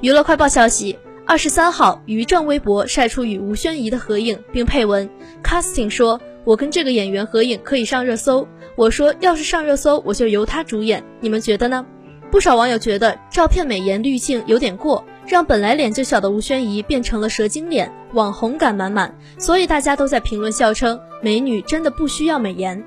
娱乐快报消息二十三号于正微博晒出与吴宣仪的合影并配文。Casting 说我跟这个演员合影可以上热搜。我说要是上热搜我就由他主演。你们觉得呢？不少网友觉得照片美颜滤镜有点过让本来脸就小的吴宣仪变成了蛇精脸网红感满满。所以大家都在评论笑称美女真的不需要美颜。